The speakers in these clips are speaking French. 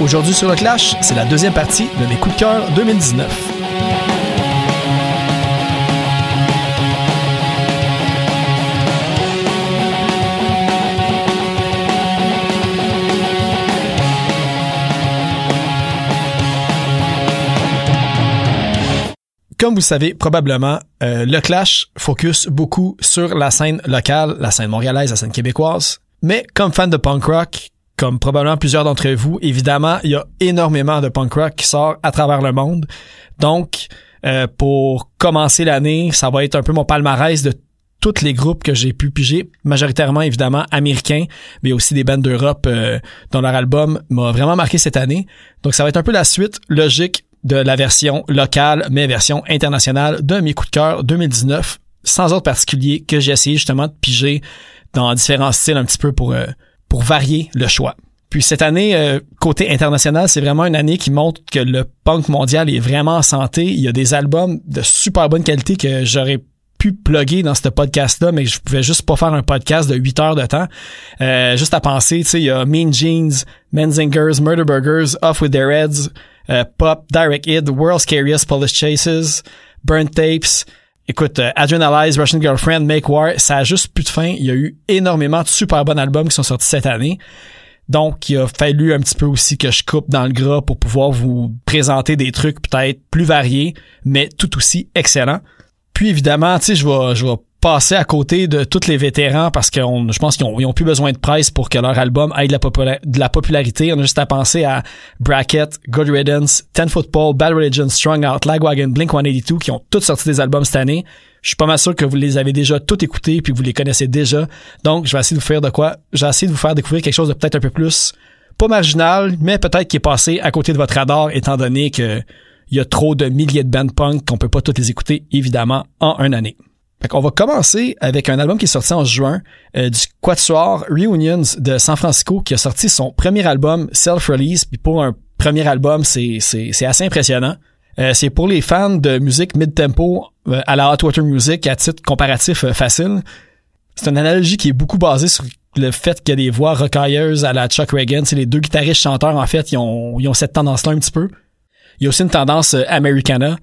Aujourd'hui sur le Clash, c'est la deuxième partie de mes coups de cœur 2019. Comme vous savez probablement, euh, le Clash focus beaucoup sur la scène locale, la scène montréalaise, la scène québécoise. Mais comme fan de punk rock, comme probablement plusieurs d'entre vous, évidemment, il y a énormément de punk rock qui sort à travers le monde. Donc, euh, pour commencer l'année, ça va être un peu mon palmarès de tous les groupes que j'ai pu piger, majoritairement évidemment américains, mais aussi des bandes d'Europe euh, dont leur album m'a vraiment marqué cette année. Donc ça va être un peu la suite logique de la version locale, mais version internationale de mes coups de cœur 2019, sans autre particulier que j'ai essayé justement de piger dans différents styles un petit peu pour, euh, pour varier le choix. Puis cette année, euh, côté international, c'est vraiment une année qui montre que le punk mondial est vraiment en santé. Il y a des albums de super bonne qualité que j'aurais pu plugger dans ce podcast-là, mais je pouvais juste pas faire un podcast de 8 heures de temps. Euh, juste à penser, tu sais, il y a Mean Jeans, Menzingers, Murder Burgers, Off With Their Heads, euh, Pop, Direct Hit, World's Scariest Polish Chases, Burn Tapes. Écoute, euh, Adrenalize, Russian Girlfriend, Make War, ça a juste plus de fin. Il y a eu énormément de super bons albums qui sont sortis cette année. Donc, il a fallu un petit peu aussi que je coupe dans le gras pour pouvoir vous présenter des trucs peut-être plus variés, mais tout aussi excellents. Puis évidemment, tu sais, je vais, je vais passer à côté de tous les vétérans parce que je pense qu'ils ont, plus besoin de presse pour que leur album ait de la, popularité. On a juste à penser à Bracket, Good Riddance, Ten Football, Bad Religion, Strong Out, Lagwagon, Blink-182 qui ont tous sorti des albums cette année. Je suis pas mal sûr que vous les avez déjà tous écoutés puis vous les connaissez déjà. Donc, je vais essayer de vous faire de quoi? Je vais essayer de vous faire découvrir quelque chose de peut-être un peu plus, pas marginal, mais peut-être qui est passé à côté de votre radar étant donné que il y a trop de milliers de bands punk qu'on peut pas toutes les écouter, évidemment, en une année. On va commencer avec un album qui est sorti en juin euh, du Quatuor Reunions de San Francisco qui a sorti son premier album Self-Release. Puis pour un premier album, c'est, assez impressionnant. Euh, c'est pour les fans de musique mid-tempo euh, à la Hot Water Music à titre comparatif facile. C'est une analogie qui est beaucoup basée sur le fait qu'il y a des voix rocailleuses à la Chuck Reagan. C'est les deux guitaristes chanteurs, en fait, ils ont, ils ont cette tendance-là un petit peu. Il y a aussi une tendance Americana.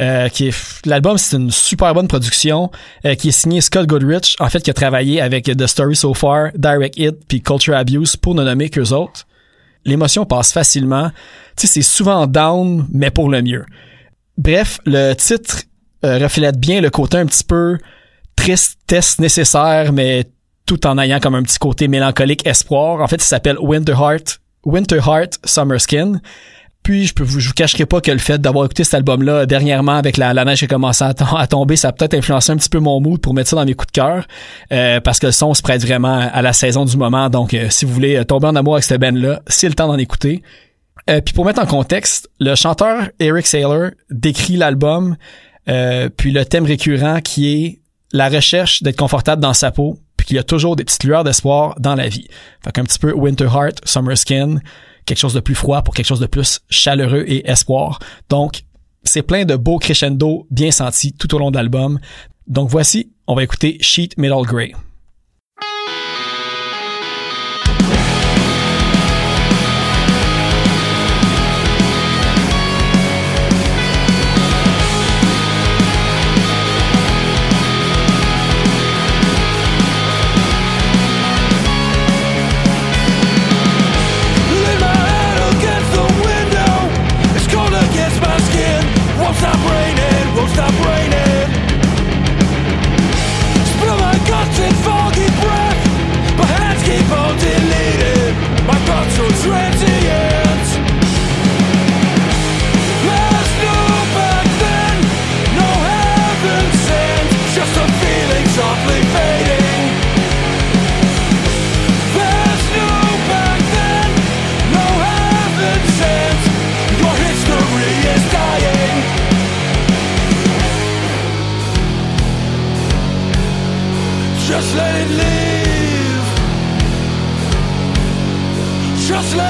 Euh, qui est l'album c'est une super bonne production euh, qui est signé Scott Goodrich en fait qui a travaillé avec The Story So Far, Direct Hit puis Culture Abuse pour ne nommer qu'eux autres. L'émotion passe facilement. Tu sais c'est souvent down mais pour le mieux. Bref, le titre euh, reflète bien le côté un petit peu tristesse nécessaire mais tout en ayant comme un petit côté mélancolique espoir. En fait, il s'appelle Winter Heart, Winter Heart Summer Skin. Puis je peux vous, je vous cacherai pas que le fait d'avoir écouté cet album-là dernièrement avec la, neige qui a commencé à, tomber, ça a peut-être influencé un petit peu mon mood pour mettre ça dans mes coups de cœur. Euh, parce que le son se prête vraiment à la saison du moment. Donc euh, si vous voulez euh, tomber en amour avec cette band-là, c'est le temps d'en écouter. puis pour mettre en contexte, le chanteur Eric Saylor décrit l'album, puis le thème récurrent qui est la recherche d'être confortable dans sa peau, puis qu'il y a toujours des petites lueurs d'espoir dans la vie. Fait qu'un petit peu Winter Heart, Summer Skin, quelque chose de plus froid pour quelque chose de plus chaleureux et espoir. Donc, c'est plein de beaux crescendo bien sentis tout au long de l'album. Donc voici, on va écouter Sheet Metal Grey.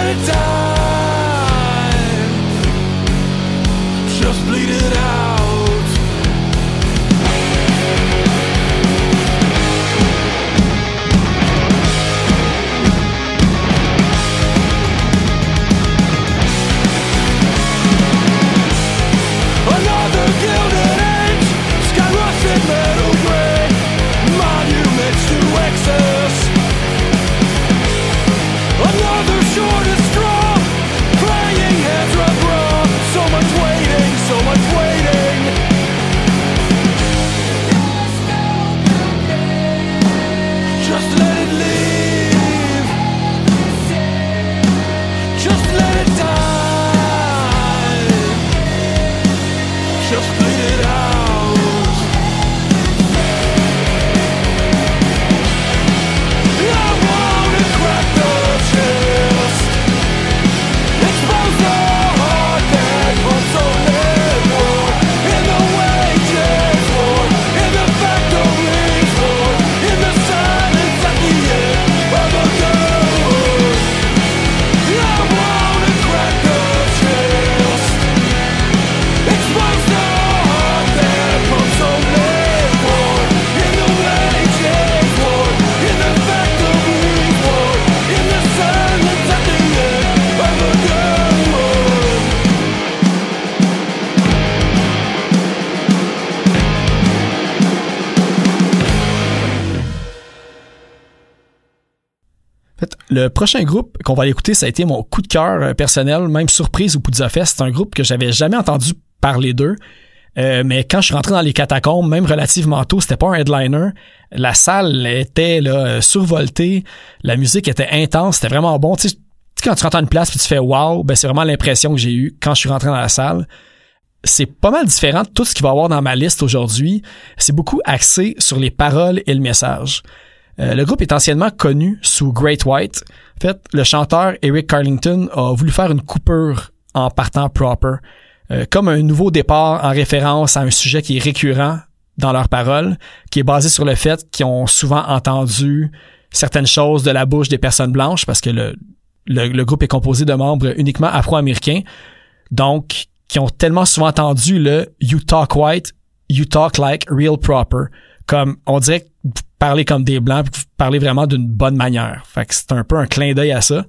die Le prochain groupe qu'on va aller écouter, ça a été mon coup de cœur euh, personnel, même surprise au Poudza Fest. C'est un groupe que j'avais jamais entendu parler d'eux. Euh, mais quand je suis rentré dans les catacombes, même relativement tôt, c'était pas un headliner. La salle était là, euh, survoltée, la musique était intense, c'était vraiment bon. Tu sais, quand tu rentres dans une place puis tu fais wow, ben c'est vraiment l'impression que j'ai eue quand je suis rentré dans la salle. C'est pas mal différent de tout ce qu'il va y avoir dans ma liste aujourd'hui. C'est beaucoup axé sur les paroles et le message. Euh, le groupe est anciennement connu sous Great White. En fait, le chanteur Eric Carlington a voulu faire une coupure en partant proper, euh, comme un nouveau départ en référence à un sujet qui est récurrent dans leurs paroles, qui est basé sur le fait qu'ils ont souvent entendu certaines choses de la bouche des personnes blanches, parce que le, le, groupe est composé de membres uniquement afro-américains, donc qui ont tellement souvent entendu le You talk white, you talk like real proper. Comme on dirait que vous parlez comme des blancs, vous parlez vraiment d'une bonne manière. Fait que c'est un peu un clin d'œil à ça.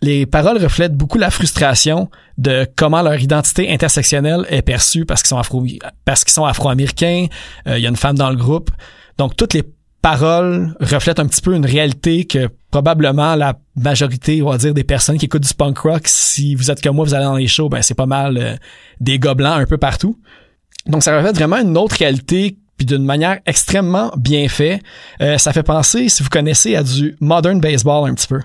Les paroles reflètent beaucoup la frustration de comment leur identité intersectionnelle est perçue parce qu'ils sont afro parce qu'ils sont afro-américains. Euh, il y a une femme dans le groupe. Donc toutes les paroles reflètent un petit peu une réalité que probablement la majorité, on va dire, des personnes qui écoutent du punk rock, si vous êtes comme moi, vous allez dans les shows, ben c'est pas mal euh, des gobelins un peu partout. Donc ça reflète vraiment une autre réalité puis d'une manière extrêmement bien fait. Euh, ça fait penser, si vous connaissez, à du modern baseball un petit peu.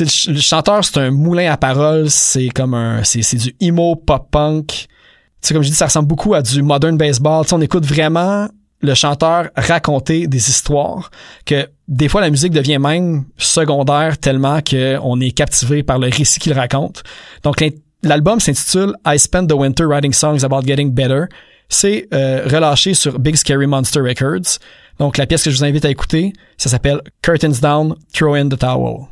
le, chanteur, c'est un moulin à paroles, c'est comme un, c'est, du emo pop punk. Tu comme je dis, ça ressemble beaucoup à du modern baseball. on écoute vraiment le chanteur raconter des histoires que des fois la musique devient même secondaire tellement qu'on est captivé par le récit qu'il raconte. Donc l'album s'intitule I Spent the Winter Writing Songs About Getting Better. C'est euh, relâché sur Big Scary Monster Records. Donc la pièce que je vous invite à écouter, ça s'appelle Curtains Down, Throw in the Towel.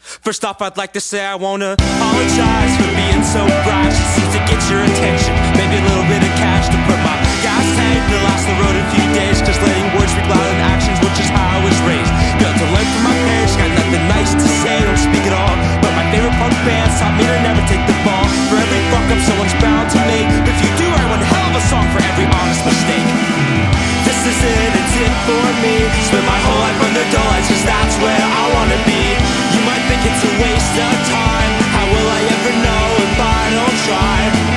First off, I'd like to say I wanna apologize for being so brash. It seems to get your attention. Maybe a little bit of cash to put my gas tank to last the road a few days. Just letting words speak louder than actions, which is how I was raised. Built to learn from my parents, got nothing nice to say, don't speak at all. But my favorite punk bands taught me to never take the fall. For every fuck up, someone's bound to make. If you do, A hell of a song for every honest mistake. This is it, it's it for me. Spend my whole life under doors, cause that's where I wanna be. You might think it's a waste of time. How will I ever know if I don't try?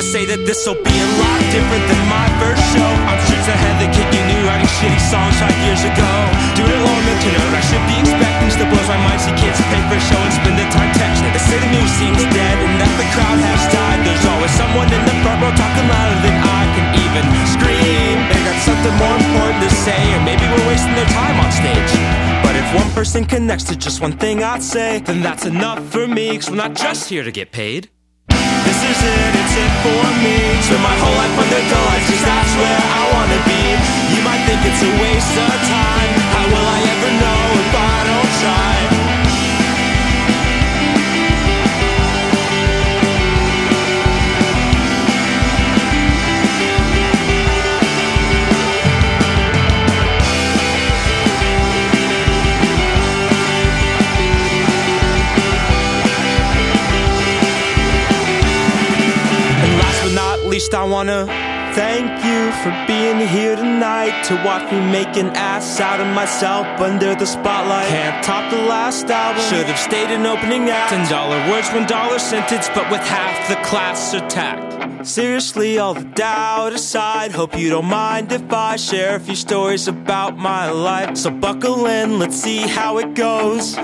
To say that this'll be a lot different than my first show. I'm streets ahead the kid you knew writing shitty songs five years ago. Doing it long enough to know I should be expecting still blows my mind. See kids pay for a show and spend the time texting. The news seems dead and that the crowd has died. There's always someone in the front row talking louder than I can even scream. They got something more important to say, or maybe we're wasting their time on stage. But if one person connects to just one thing I'd say, then that's enough for me, cause we're not just here to get paid. It, it's it for me. Spend my whole life under the lights Cause that's where I wanna be. You might think it's a waste of time. How will I ever know if I don't try? Least I wanna thank you for being here tonight to watch me make an ass out of myself under the spotlight. Can't top the last album. Should have stayed in opening act. Ten dollar words, one dollar sentence, but with half the class attacked. Seriously, all the doubt aside, hope you don't mind if I share a few stories about my life. So buckle in, let's see how it goes.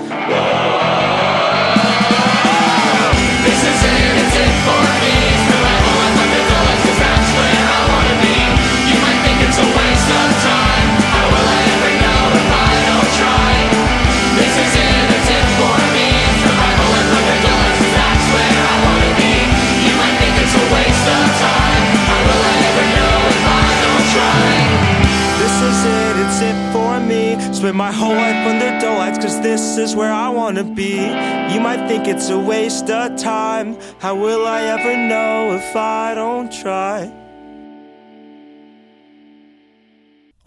This is it, it's it for me.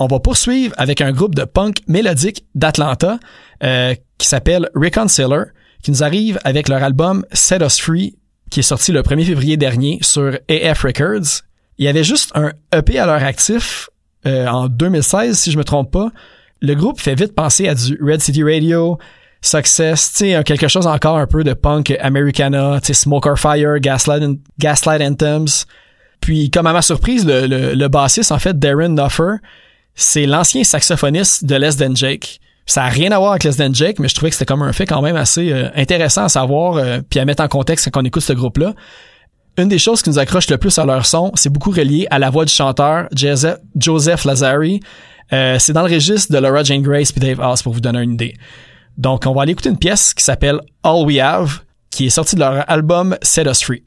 On va poursuivre avec un groupe de punk mélodique d'Atlanta euh, qui s'appelle Reconcilier, qui nous arrive avec leur album Set Us Free, qui est sorti le 1er février dernier sur AF Records. Il y avait juste un EP à leur actif euh, en 2016, si je me trompe pas. Le groupe fait vite penser à du Red City Radio, Success, tu quelque chose encore un peu de punk Americana, tu Smoke Fire, Gaslight, Gaslight Anthems. Puis, comme à ma surprise, le, bassiste, en fait, Darren Nuffer, c'est l'ancien saxophoniste de Less Than Jake. Ça a rien à voir avec Less Than Jake, mais je trouvais que c'était comme un fait quand même assez euh, intéressant à savoir euh, puis à mettre en contexte quand on écoute ce groupe-là. Une des choses qui nous accroche le plus à leur son, c'est beaucoup relié à la voix du chanteur Joseph Lazari. Euh, c'est dans le registre de Laura Jane Grace puis Dave House pour vous donner une idée. Donc, on va aller écouter une pièce qui s'appelle All We Have, qui est sortie de leur album Set Us Free.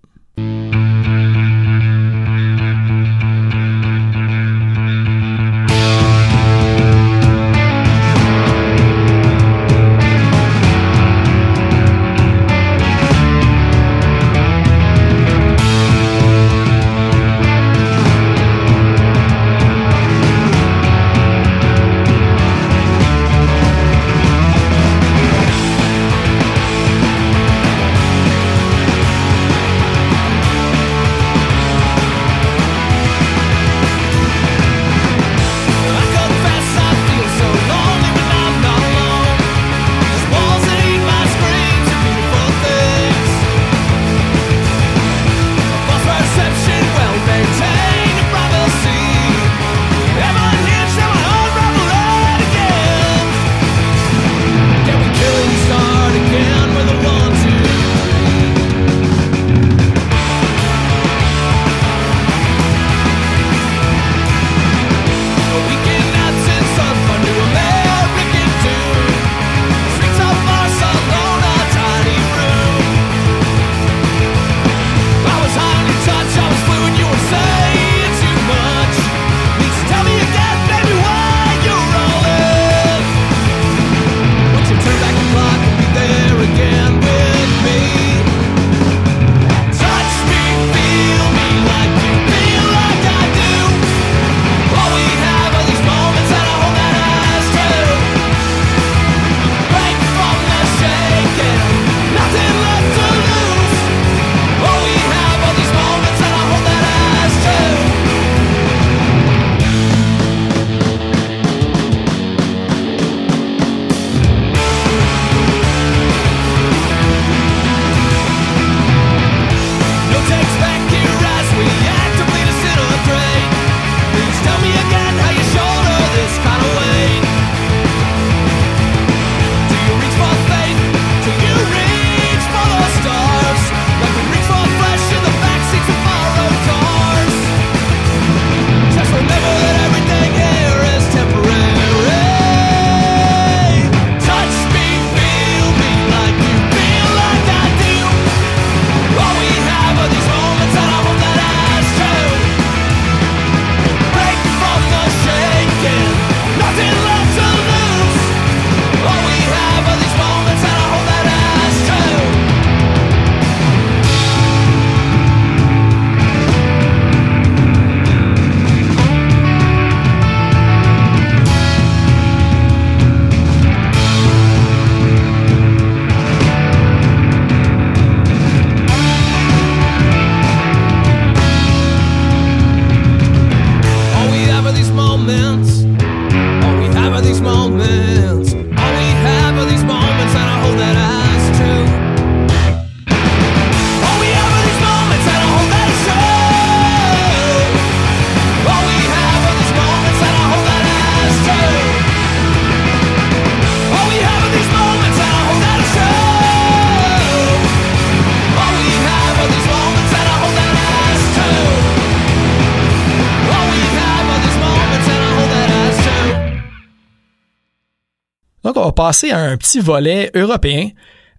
Passer à un petit volet européen.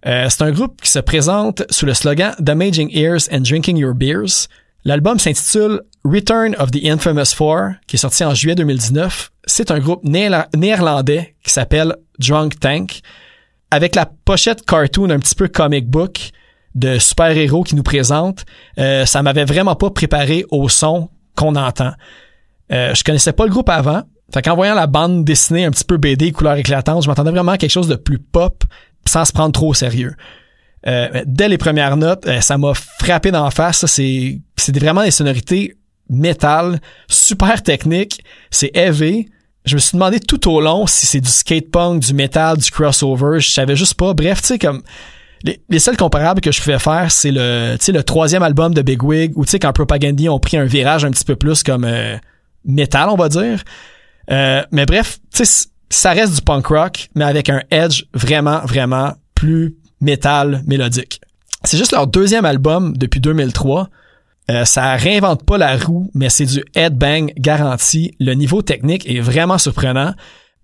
Euh, c'est un groupe qui se présente sous le slogan Damaging Ears and Drinking Your Beers. L'album s'intitule Return of the Infamous Four, qui est sorti en juillet 2019. C'est un groupe néerlandais qui s'appelle Drunk Tank, avec la pochette cartoon un petit peu comic book de super-héros qui nous présente. Euh, ça m'avait vraiment pas préparé au son qu'on entend. Euh, je connaissais pas le groupe avant, fait qu'en voyant la bande dessinée un petit peu BD, couleur éclatante, je m'attendais vraiment à quelque chose de plus pop, sans se prendre trop au sérieux. Euh, dès les premières notes, euh, ça m'a frappé d'en face. C'est, c'est vraiment des sonorités métal, super technique, c'est heavy. Je me suis demandé tout au long si c'est du skate punk, du metal, du crossover. Je savais juste pas. Bref, tu sais, comme les, seuls comparables que je pouvais faire, c'est le, le troisième album de Big Wig, où tu sais, quand Propagandy ont pris un virage un petit peu plus comme euh, métal, on va dire. Euh, mais bref, ça reste du punk rock, mais avec un edge vraiment, vraiment plus métal mélodique. C'est juste leur deuxième album depuis 2003. Euh, ça réinvente pas la roue, mais c'est du headbang garanti. Le niveau technique est vraiment surprenant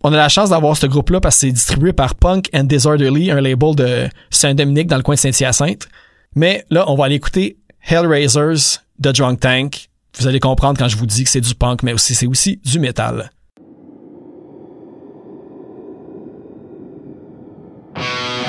on a la chance d'avoir ce groupe-là parce que c'est distribué par Punk and Disorderly, un label de Saint-Dominique dans le coin de Saint-Hyacinthe. Mais là, on va aller écouter Hellraisers de Drunk Tank. Vous allez comprendre quand je vous dis que c'est du punk, mais aussi c'est aussi du métal. you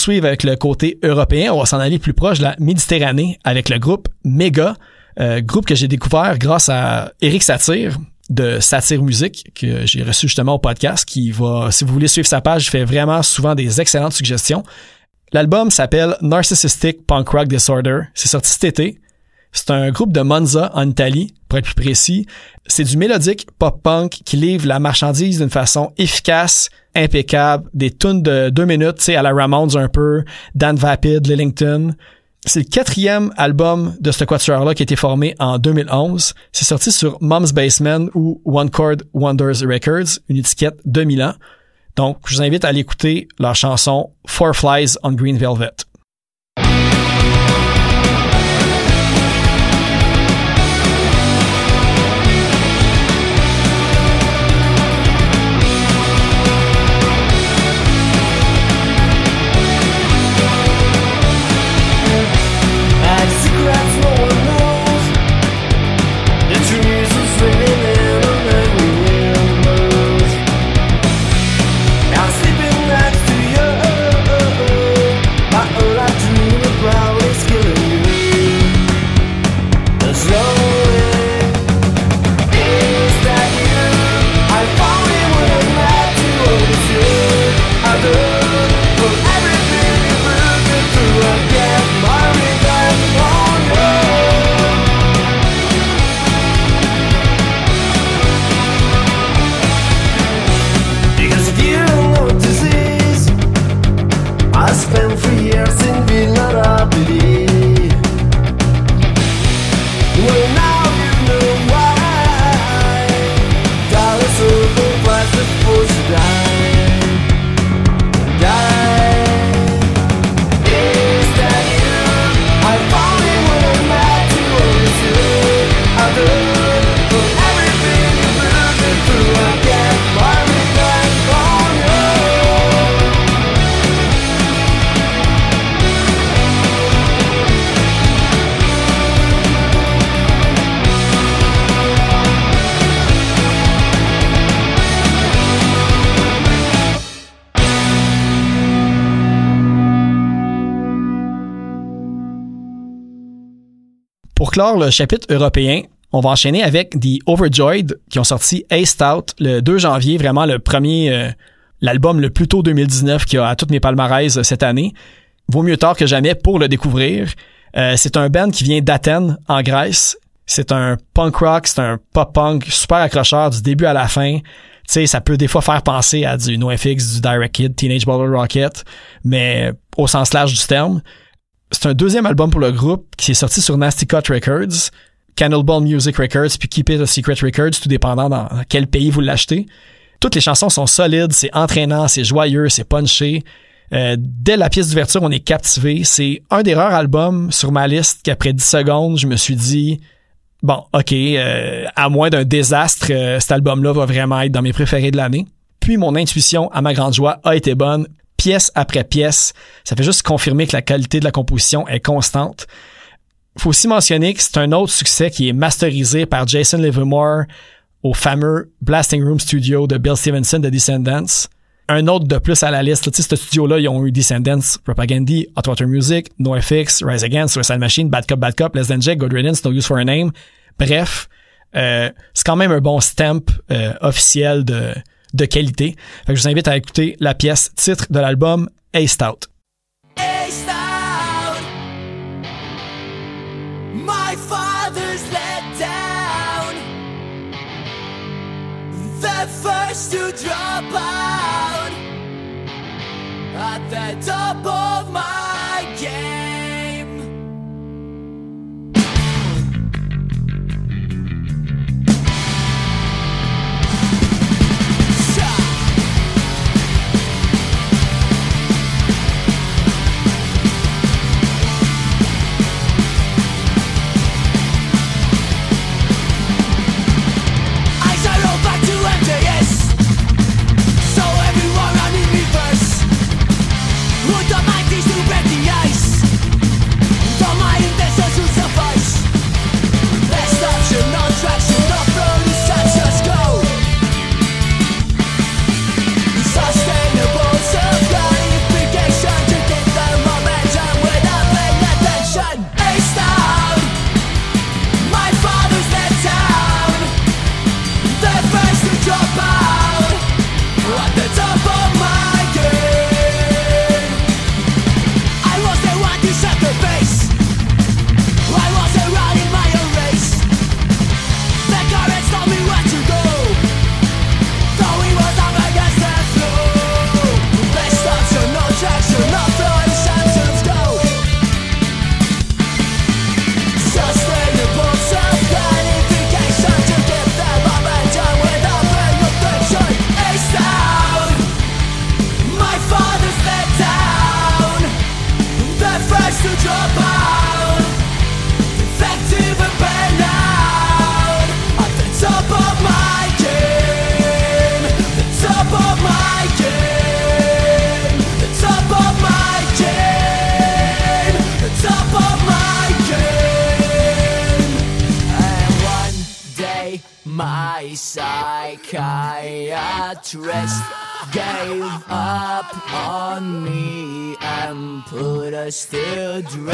poursuivre avec le côté européen, on va s'en aller plus proche la Méditerranée avec le groupe Mega, euh, groupe que j'ai découvert grâce à Eric Satir de Satire Musique que j'ai reçu justement au podcast qui va si vous voulez suivre sa page, il fait vraiment souvent des excellentes suggestions. L'album s'appelle Narcissistic Punk Rock Disorder. C'est sorti cet été. C'est un groupe de Monza en Italie, pour être plus précis. C'est du mélodique pop-punk qui livre la marchandise d'une façon efficace, impeccable, des tunes de deux minutes, tu sais, à la Ramones un peu, Dan Vapid, Lillington. C'est le quatrième album de ce quatuor-là qui a été formé en 2011. C'est sorti sur Mom's Basement ou One Chord Wonders Records, une étiquette de Milan. Donc, je vous invite à aller écouter leur chanson Four Flies on Green Velvet. Le chapitre européen, on va enchaîner avec The Overjoyed qui ont sorti Aced Out le 2 janvier, vraiment le premier, euh, l'album le plus tôt 2019 qui a à toutes mes palmarès euh, cette année. Vaut mieux tard que jamais pour le découvrir. Euh, c'est un band qui vient d'Athènes, en Grèce. C'est un punk rock, c'est un pop punk super accrocheur du début à la fin. Tu sais, ça peut des fois faire penser à du NoFX, du Direct Kid, Teenage Bottle Rocket, mais au sens large du terme c'est un deuxième album pour le groupe qui est sorti sur Nasty Cut Records, Cannibal Music Records, puis Keep It a Secret Records, tout dépendant dans quel pays vous l'achetez. Toutes les chansons sont solides, c'est entraînant, c'est joyeux, c'est punché. Euh, dès la pièce d'ouverture, on est captivé. C'est un des rares albums sur ma liste qu'après 10 secondes, je me suis dit, bon, ok, euh, à moins d'un désastre, euh, cet album-là va vraiment être dans mes préférés de l'année. Puis mon intuition, à ma grande joie, a été bonne pièce après pièce. Ça fait juste confirmer que la qualité de la composition est constante. Faut aussi mentionner que c'est un autre succès qui est masterisé par Jason Livermore au fameux Blasting Room Studio de Bill Stevenson de Descendants. Un autre de plus à la liste. Tu ce studio-là, ils ont eu Descendants, Propagandy, Hot Water Music, NoFX, Rise Against, Suicide Machine, Bad Cup, Bad Cup, Less Than Jack, Good Riddance, No Use for a Name. Bref, euh, c'est quand même un bon stamp euh, officiel de, de qualité. Fait que je vous invite à écouter la pièce titre de l'album Aced Out. Aced out. My father's let down. The first to drop out at the top of my game.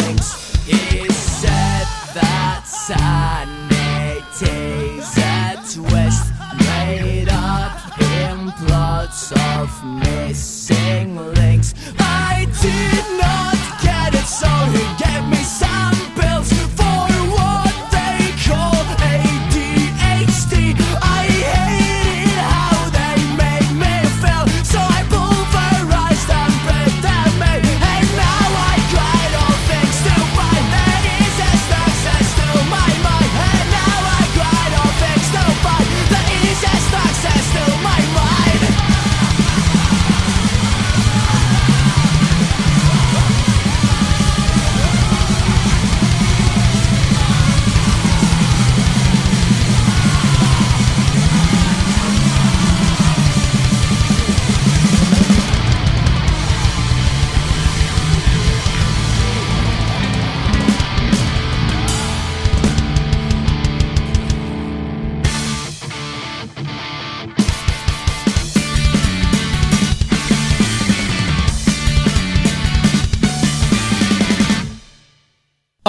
To drinks. He said that sanity's a twist made up in plots of missing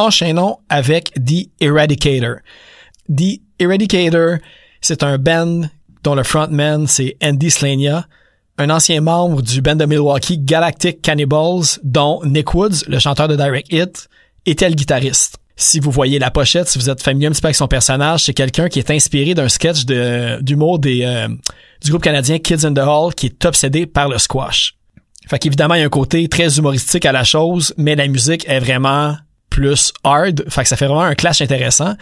Enchaînons avec The Eradicator. The Eradicator, c'est un band dont le frontman, c'est Andy Slania, un ancien membre du band de Milwaukee Galactic Cannibals, dont Nick Woods, le chanteur de Direct Hit, était le guitariste. Si vous voyez la pochette, si vous êtes familier un petit peu avec son personnage, c'est quelqu'un qui est inspiré d'un sketch d'humour euh, du groupe canadien Kids in the Hall qui est obsédé par le squash. Fait qu'évidemment, il y a un côté très humoristique à la chose, mais la musique est vraiment plus hard. Fait que ça fait vraiment un clash intéressant.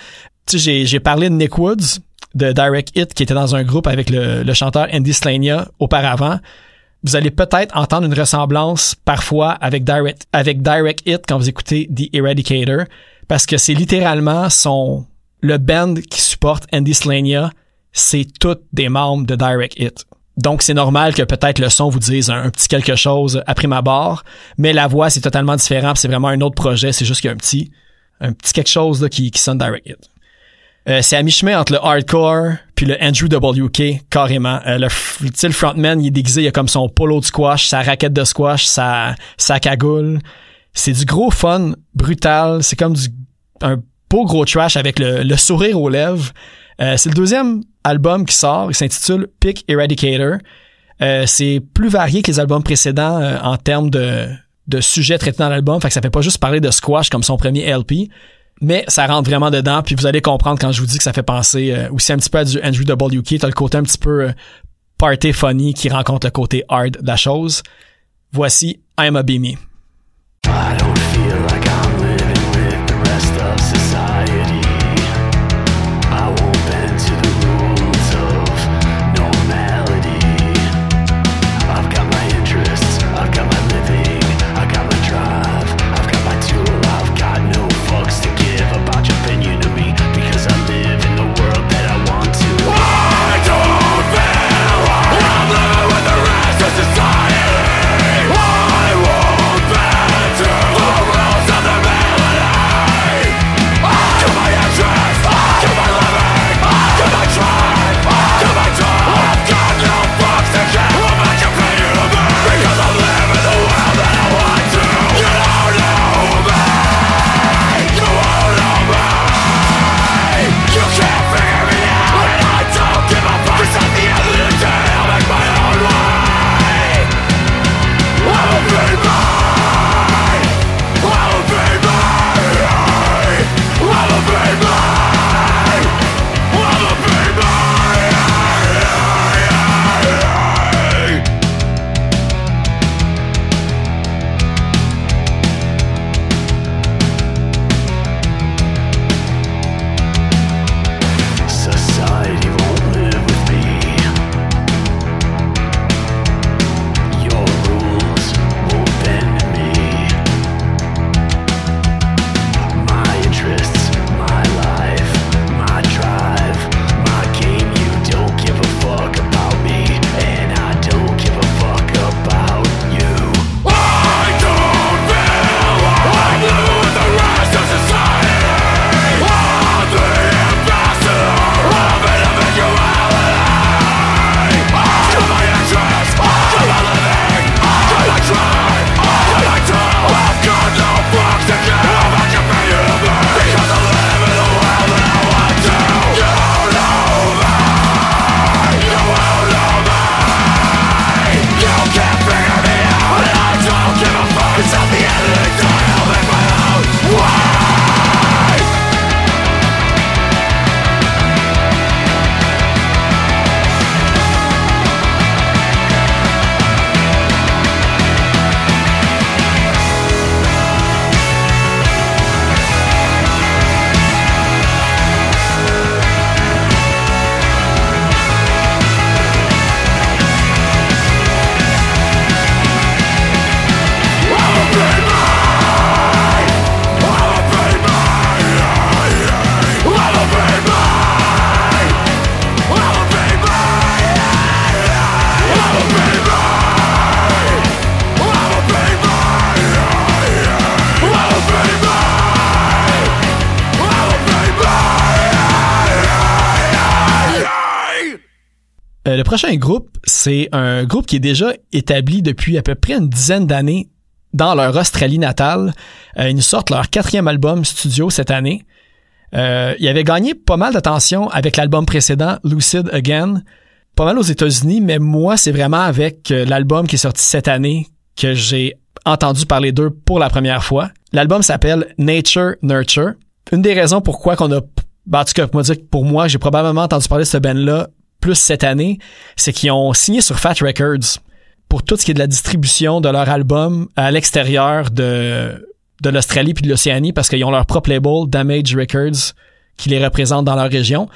Tu sais, j'ai, parlé de Nick Woods, de Direct Hit, qui était dans un groupe avec le, le chanteur Andy Slania auparavant. Vous allez peut-être entendre une ressemblance parfois avec Direct, avec Direct Hit quand vous écoutez The Eradicator, parce que c'est littéralement son, le band qui supporte Andy Slania, c'est tous des membres de Direct Hit. Donc, c'est normal que peut-être le son vous dise un, petit quelque chose après ma barre, mais la voix, c'est totalement différent, c'est vraiment un autre projet, c'est juste qu'il y a un petit, un petit quelque chose là, qui, qui sonne direct. Euh, c'est à mi-chemin entre le hardcore puis le Andrew WK, carrément. Euh, le, le frontman, il est déguisé, il a comme son polo de squash, sa raquette de squash, sa, sa cagoule. C'est du gros fun, brutal, c'est comme du, un beau gros trash avec le, le sourire aux lèvres. Euh, c'est le deuxième album qui sort, il s'intitule Pick Eradicator. Euh, c'est plus varié que les albums précédents euh, en termes de, de sujets traités dans l'album, fait que ça fait pas juste parler de squash comme son premier LP, mais ça rentre vraiment dedans, puis vous allez comprendre quand je vous dis que ça fait penser aussi un petit peu à du Andrew WK, t'as le côté un petit peu party funny qui rencontre le côté hard de la chose. Voici I'm a Be Me. I don't prochain groupe, c'est un groupe qui est déjà établi depuis à peu près une dizaine d'années dans leur Australie natale. Euh, ils nous sortent leur quatrième album studio cette année. Euh, ils avaient gagné pas mal d'attention avec l'album précédent, Lucid Again, pas mal aux États-Unis, mais moi, c'est vraiment avec euh, l'album qui est sorti cette année que j'ai entendu parler d'eux pour la première fois. L'album s'appelle Nature Nurture. Une des raisons pourquoi qu'on a, ben, en tout cas, pour moi, j'ai probablement entendu parler de ce band-là plus cette année, c'est qu'ils ont signé sur Fat Records pour tout ce qui est de la distribution de leur album à l'extérieur de, l'Australie puis de l'Océanie parce qu'ils ont leur propre label, Damage Records, qui les représente dans leur région.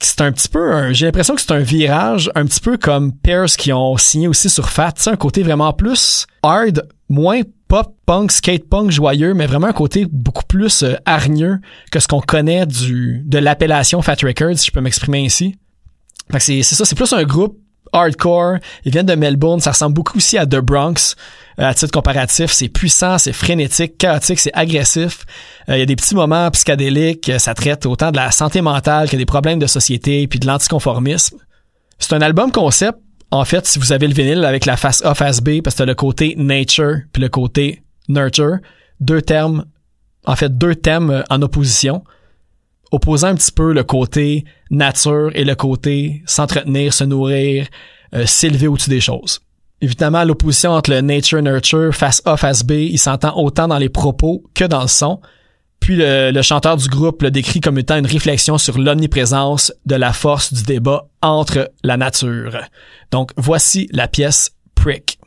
C'est un petit peu, j'ai l'impression que c'est un virage un petit peu comme Pears qui ont signé aussi sur Fat, sais, un côté vraiment plus hard, moins pop punk, skate punk joyeux, mais vraiment un côté beaucoup plus euh, hargneux que ce qu'on connaît de l'appellation Fat Records, si je peux m'exprimer ainsi. C'est ça, c'est plus un groupe hardcore. Ils viennent de Melbourne, ça ressemble beaucoup aussi à The Bronx. Euh, à titre comparatif, c'est puissant, c'est frénétique, chaotique, c'est agressif. Euh, Il y a des petits moments psychédéliques, ça traite autant de la santé mentale que des problèmes de société puis de l'anticonformisme. C'est un album concept. En fait, si vous avez le vinyle avec la face A, face B, parce que t'as le côté nature puis le côté nurture, deux termes, en fait deux thèmes euh, en opposition opposant un petit peu le côté nature et le côté s'entretenir, se nourrir, euh, s'élever au-dessus des choses. Évidemment, l'opposition entre le nature-nurture, face A, face B, il s'entend autant dans les propos que dans le son. Puis le, le chanteur du groupe le décrit comme étant une réflexion sur l'omniprésence de la force du débat entre la nature. Donc voici la pièce Prick.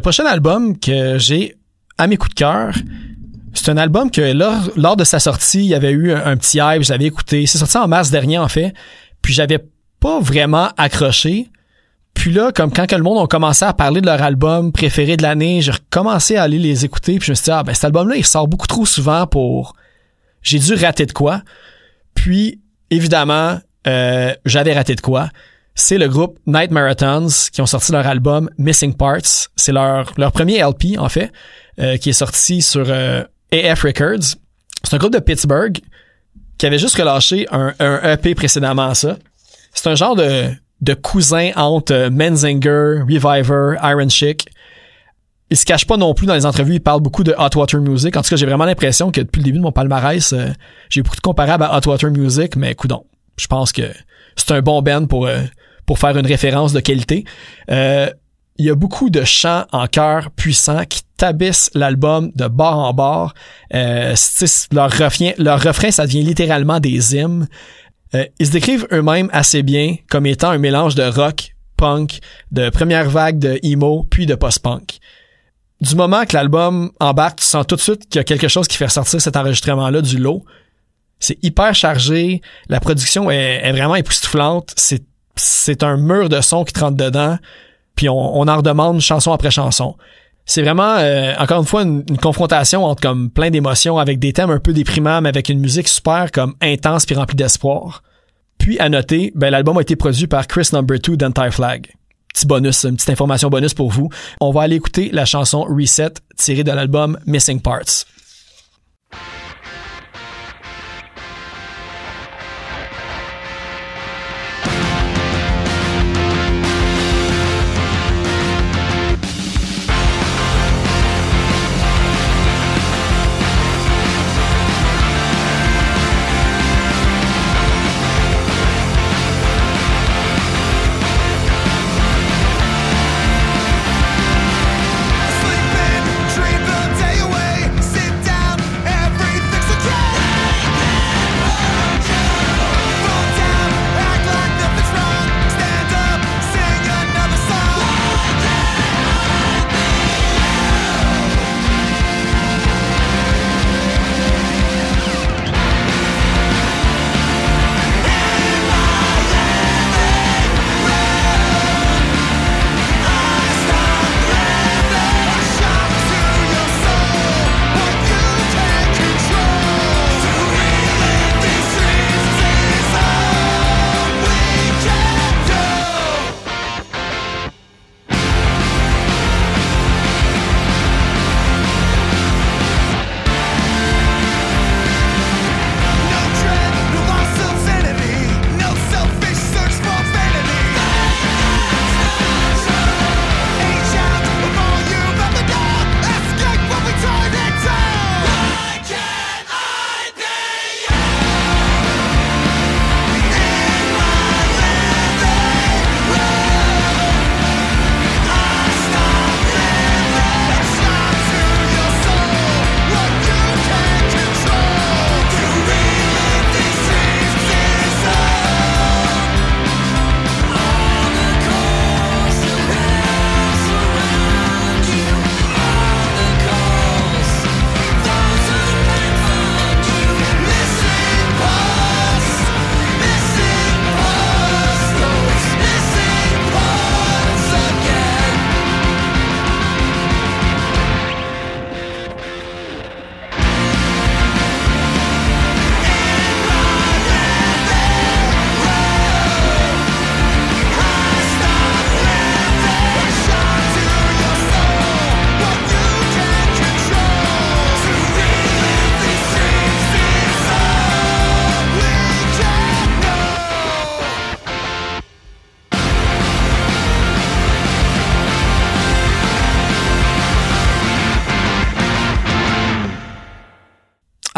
Le prochain album que j'ai à mes coups de cœur, c'est un album que lors, de sa sortie, il y avait eu un, un petit hype, je l'avais écouté. C'est sorti en mars dernier, en fait. Puis j'avais pas vraiment accroché. Puis là, comme quand que le monde a commencé à parler de leur album préféré de l'année, j'ai recommencé à aller les écouter. Puis je me suis dit, ah ben cet album-là, il sort beaucoup trop souvent pour... J'ai dû rater de quoi. Puis, évidemment, euh, j'avais raté de quoi. C'est le groupe Night Marathons qui ont sorti leur album Missing Parts. C'est leur, leur premier LP, en fait, euh, qui est sorti sur euh, AF Records. C'est un groupe de Pittsburgh qui avait juste relâché un, un EP précédemment à ça. C'est un genre de de cousin entre euh, Menzinger, Reviver, Iron Chick. Il se cache pas non plus dans les entrevues, il parle beaucoup de Hot Water Music. En tout cas, j'ai vraiment l'impression que depuis le début de mon palmarès, euh, j'ai beaucoup de comparables à Hot Water Music, mais coudon. Je pense que c'est un bon band pour euh, pour faire une référence de qualité. Euh, il y a beaucoup de chants en chœur puissants qui tabissent l'album de bord en bord. Euh, leur, refrain, leur refrain, ça devient littéralement des hymnes. Euh, ils se décrivent eux-mêmes assez bien comme étant un mélange de rock, punk, de première vague de emo, puis de post-punk. Du moment que l'album embarque, tu sens tout de suite qu'il y a quelque chose qui fait ressortir cet enregistrement-là du lot. C'est hyper chargé, la production est, est vraiment époustouflante, c'est c'est un mur de son qui te rentre dedans, puis on, on en redemande chanson après chanson. C'est vraiment, euh, encore une fois, une, une confrontation entre comme plein d'émotions avec des thèmes un peu déprimants, mais avec une musique super comme intense puis remplie d'espoir. Puis à noter, ben, l'album a été produit par Chris Number 2 d'Anti Flag. Petit bonus, une petite information bonus pour vous. On va aller écouter la chanson Reset tirée de l'album Missing Parts.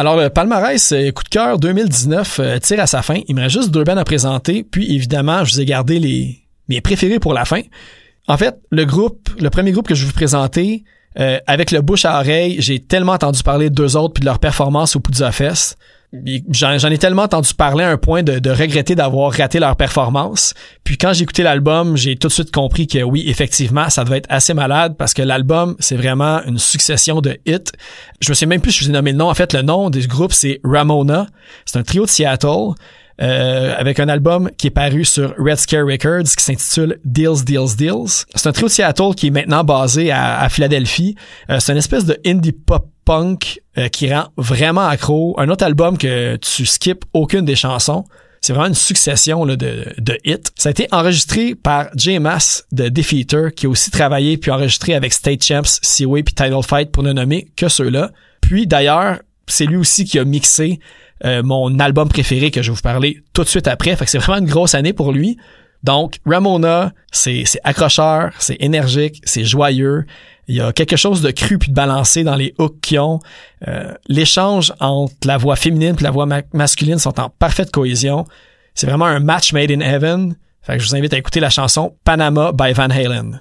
Alors, le palmarès euh, coup de cœur 2019 euh, tire à sa fin. Il me reste juste deux bands à présenter, puis évidemment, je vous ai gardé les mes préférés pour la fin. En fait, le groupe, le premier groupe que je vais vous présenter, euh, avec le bouche à oreille, j'ai tellement entendu parler d'eux autres puis de leur performance au Poudza Fest. J'en ai tellement entendu parler à un point de, de regretter d'avoir raté leur performance. Puis quand j'ai écouté l'album, j'ai tout de suite compris que oui, effectivement, ça devait être assez malade parce que l'album, c'est vraiment une succession de hits. Je me sais même plus si je vous ai nommé le nom. En fait, le nom du groupe, c'est Ramona. C'est un trio de Seattle. Euh, avec un album qui est paru sur Red Scare Records qui s'intitule Deals, Deals, Deals. C'est un trio de Seattle qui est maintenant basé à, Philadelphie. Euh, c'est une espèce de indie pop punk euh, qui rend vraiment accro. Un autre album que tu skips aucune des chansons. C'est vraiment une succession de, de hits. Ça a été enregistré par J. Mass de Defeater, qui a aussi travaillé puis enregistré avec State Champs, Seaway puis Tidal Fight pour ne nommer que ceux-là. Puis d'ailleurs, c'est lui aussi qui a mixé euh, mon album préféré que je vais vous parler tout de suite après. Fait que c'est vraiment une grosse année pour lui. Donc, Ramona, c'est accrocheur, c'est énergique, c'est joyeux. Il y a quelque chose de cru puis de balancé dans les hooks qu'ils ont. Euh, L'échange entre la voix féminine et la voix ma- masculine sont en parfaite cohésion. C'est vraiment un match made in heaven. Fait je vous invite à écouter la chanson Panama by Van Halen.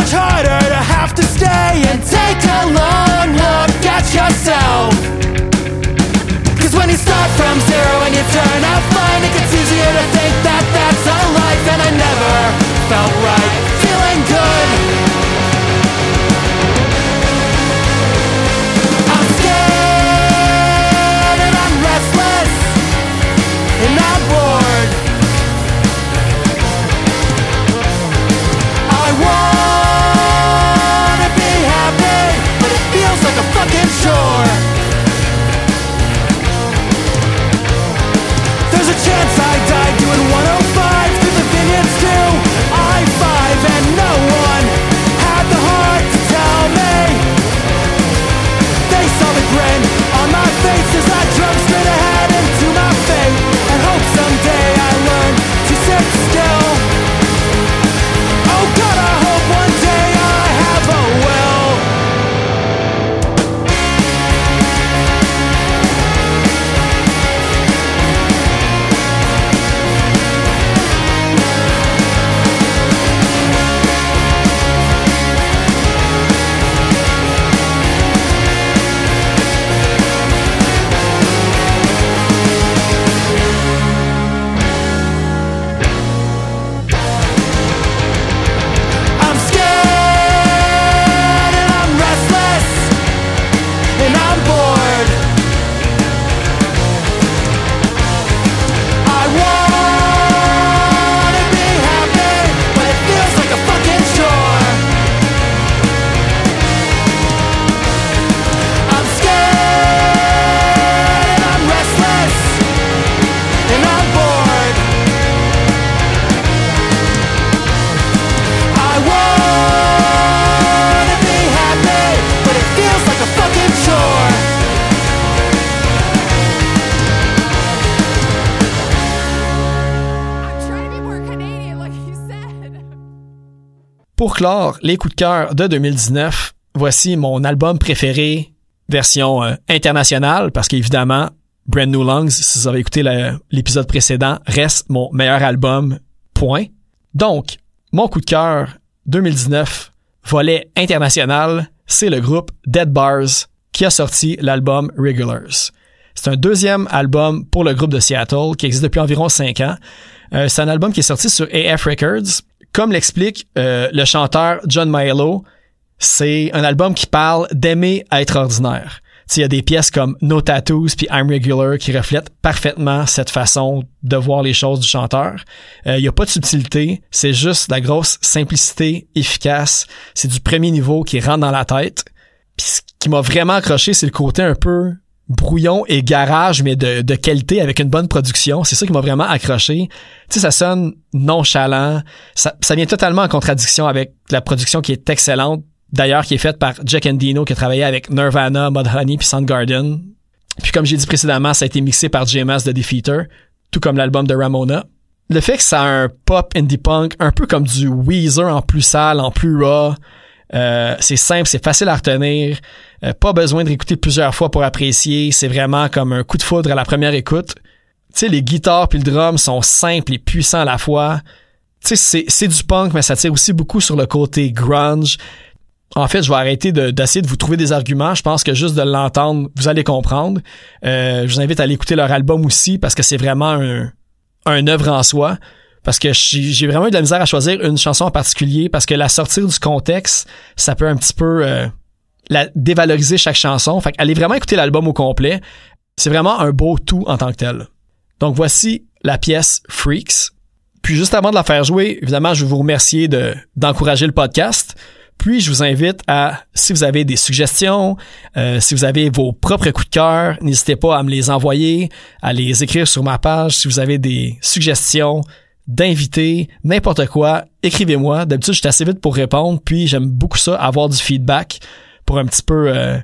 much harder to have to stay and take a long look at yourself. Cause when you start from zero and you turn out fine, it gets easier to think that that's our life. And I never felt right, feeling good. Les coups de cœur de 2019, voici mon album préféré version euh, internationale parce qu'évidemment Brand New Lungs, si vous avez écouté l'épisode précédent, reste mon meilleur album. Point. Donc, mon coup de cœur 2019, volet international, c'est le groupe Dead Bars qui a sorti l'album Regulars. C'est un deuxième album pour le groupe de Seattle qui existe depuis environ cinq ans. Euh, c'est un album qui est sorti sur AF Records. Comme l'explique euh, le chanteur John Milo, c'est un album qui parle d'aimer être ordinaire. Il y a des pièces comme No Tattoos puis I'm Regular qui reflètent parfaitement cette façon de voir les choses du chanteur. Euh, Il y a pas de subtilité, c'est juste la grosse simplicité efficace. C'est du premier niveau qui rentre dans la tête. Puis ce qui m'a vraiment accroché, c'est le côté un peu brouillon et garage, mais de, de qualité avec une bonne production. C'est ça qui m'a vraiment accroché. Tu sais, ça sonne nonchalant. Ça, ça vient totalement en contradiction avec la production qui est excellente. D'ailleurs, qui est faite par Jack Endino, qui a travaillé avec Nirvana, Mudhoney puis Soundgarden. Puis comme j'ai dit précédemment, ça a été mixé par JMS de Defeater, tout comme l'album de Ramona. Le fait que ça a un pop indie punk, un peu comme du Weezer en plus sale, en plus raw, euh, c'est simple, c'est facile à retenir. Euh, pas besoin de réécouter plusieurs fois pour apprécier. C'est vraiment comme un coup de foudre à la première écoute. Tu sais, les guitares puis le drum sont simples et puissants à la fois. Tu sais, c'est, du punk, mais ça tire aussi beaucoup sur le côté grunge. En fait, je vais arrêter de- d'essayer de vous trouver des arguments. Je pense que juste de l'entendre, vous allez comprendre. Euh, je vous invite à aller écouter leur album aussi parce que c'est vraiment un, un œuvre en soi. Parce que j'ai vraiment eu de la misère à choisir une chanson en particulier parce que la sortir du contexte, ça peut un petit peu euh, la dévaloriser chaque chanson. Fait allez vraiment écouter l'album au complet. C'est vraiment un beau tout en tant que tel. Donc voici la pièce Freaks. Puis juste avant de la faire jouer, évidemment, je veux vous remercier de d'encourager le podcast. Puis je vous invite à, si vous avez des suggestions, euh, si vous avez vos propres coups de cœur, n'hésitez pas à me les envoyer, à les écrire sur ma page. Si vous avez des suggestions d'invités, n'importe quoi, écrivez-moi. D'habitude, je suis assez vite pour répondre. Puis j'aime beaucoup ça, avoir du feedback pour un petit peu euh,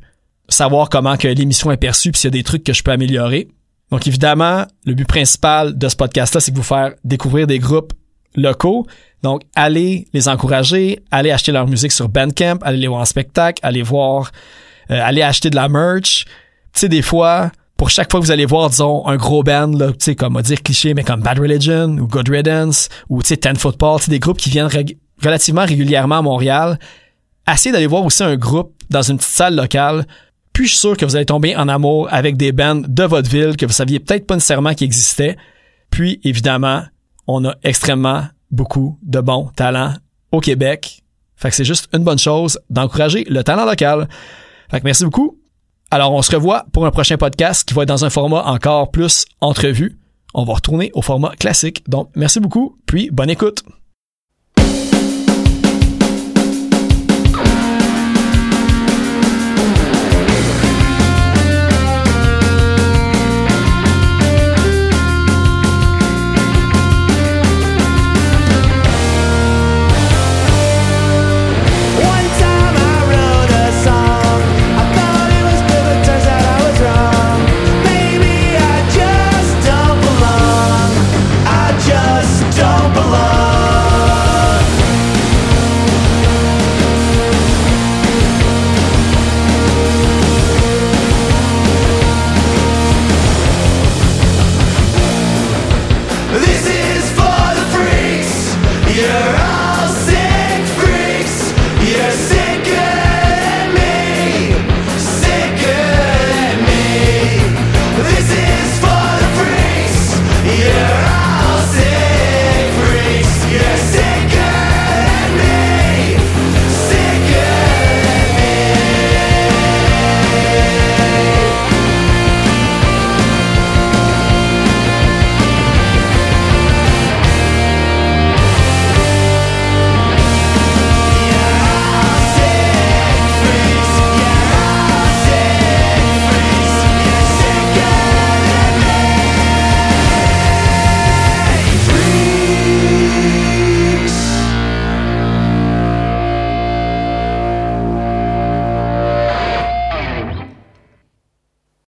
savoir comment que l'émission est perçue, puis s'il y a des trucs que je peux améliorer. Donc évidemment, le but principal de ce podcast-là, c'est de vous faire découvrir des groupes locaux. Donc allez les encourager, allez acheter leur musique sur Bandcamp, allez les voir en spectacle, allez voir, euh, allez acheter de la merch. Tu sais, des fois, pour chaque fois que vous allez voir, disons, un gros band, là, tu sais, comme on dire cliché, mais comme Bad Religion ou Good Riddance ou tu sais, Ten Football, tu sais, des groupes qui viennent relativement régulièrement à Montréal, essayez d'aller voir aussi un groupe dans une petite salle locale. Puis je suis sûr que vous allez tomber en amour avec des bands de votre ville que vous saviez peut-être pas nécessairement qui existaient. Puis évidemment, on a extrêmement beaucoup de bons talents au Québec. Fait que c'est juste une bonne chose d'encourager le talent local. Fait que merci beaucoup. Alors on se revoit pour un prochain podcast qui va être dans un format encore plus entrevue. On va retourner au format classique. Donc merci beaucoup, puis bonne écoute.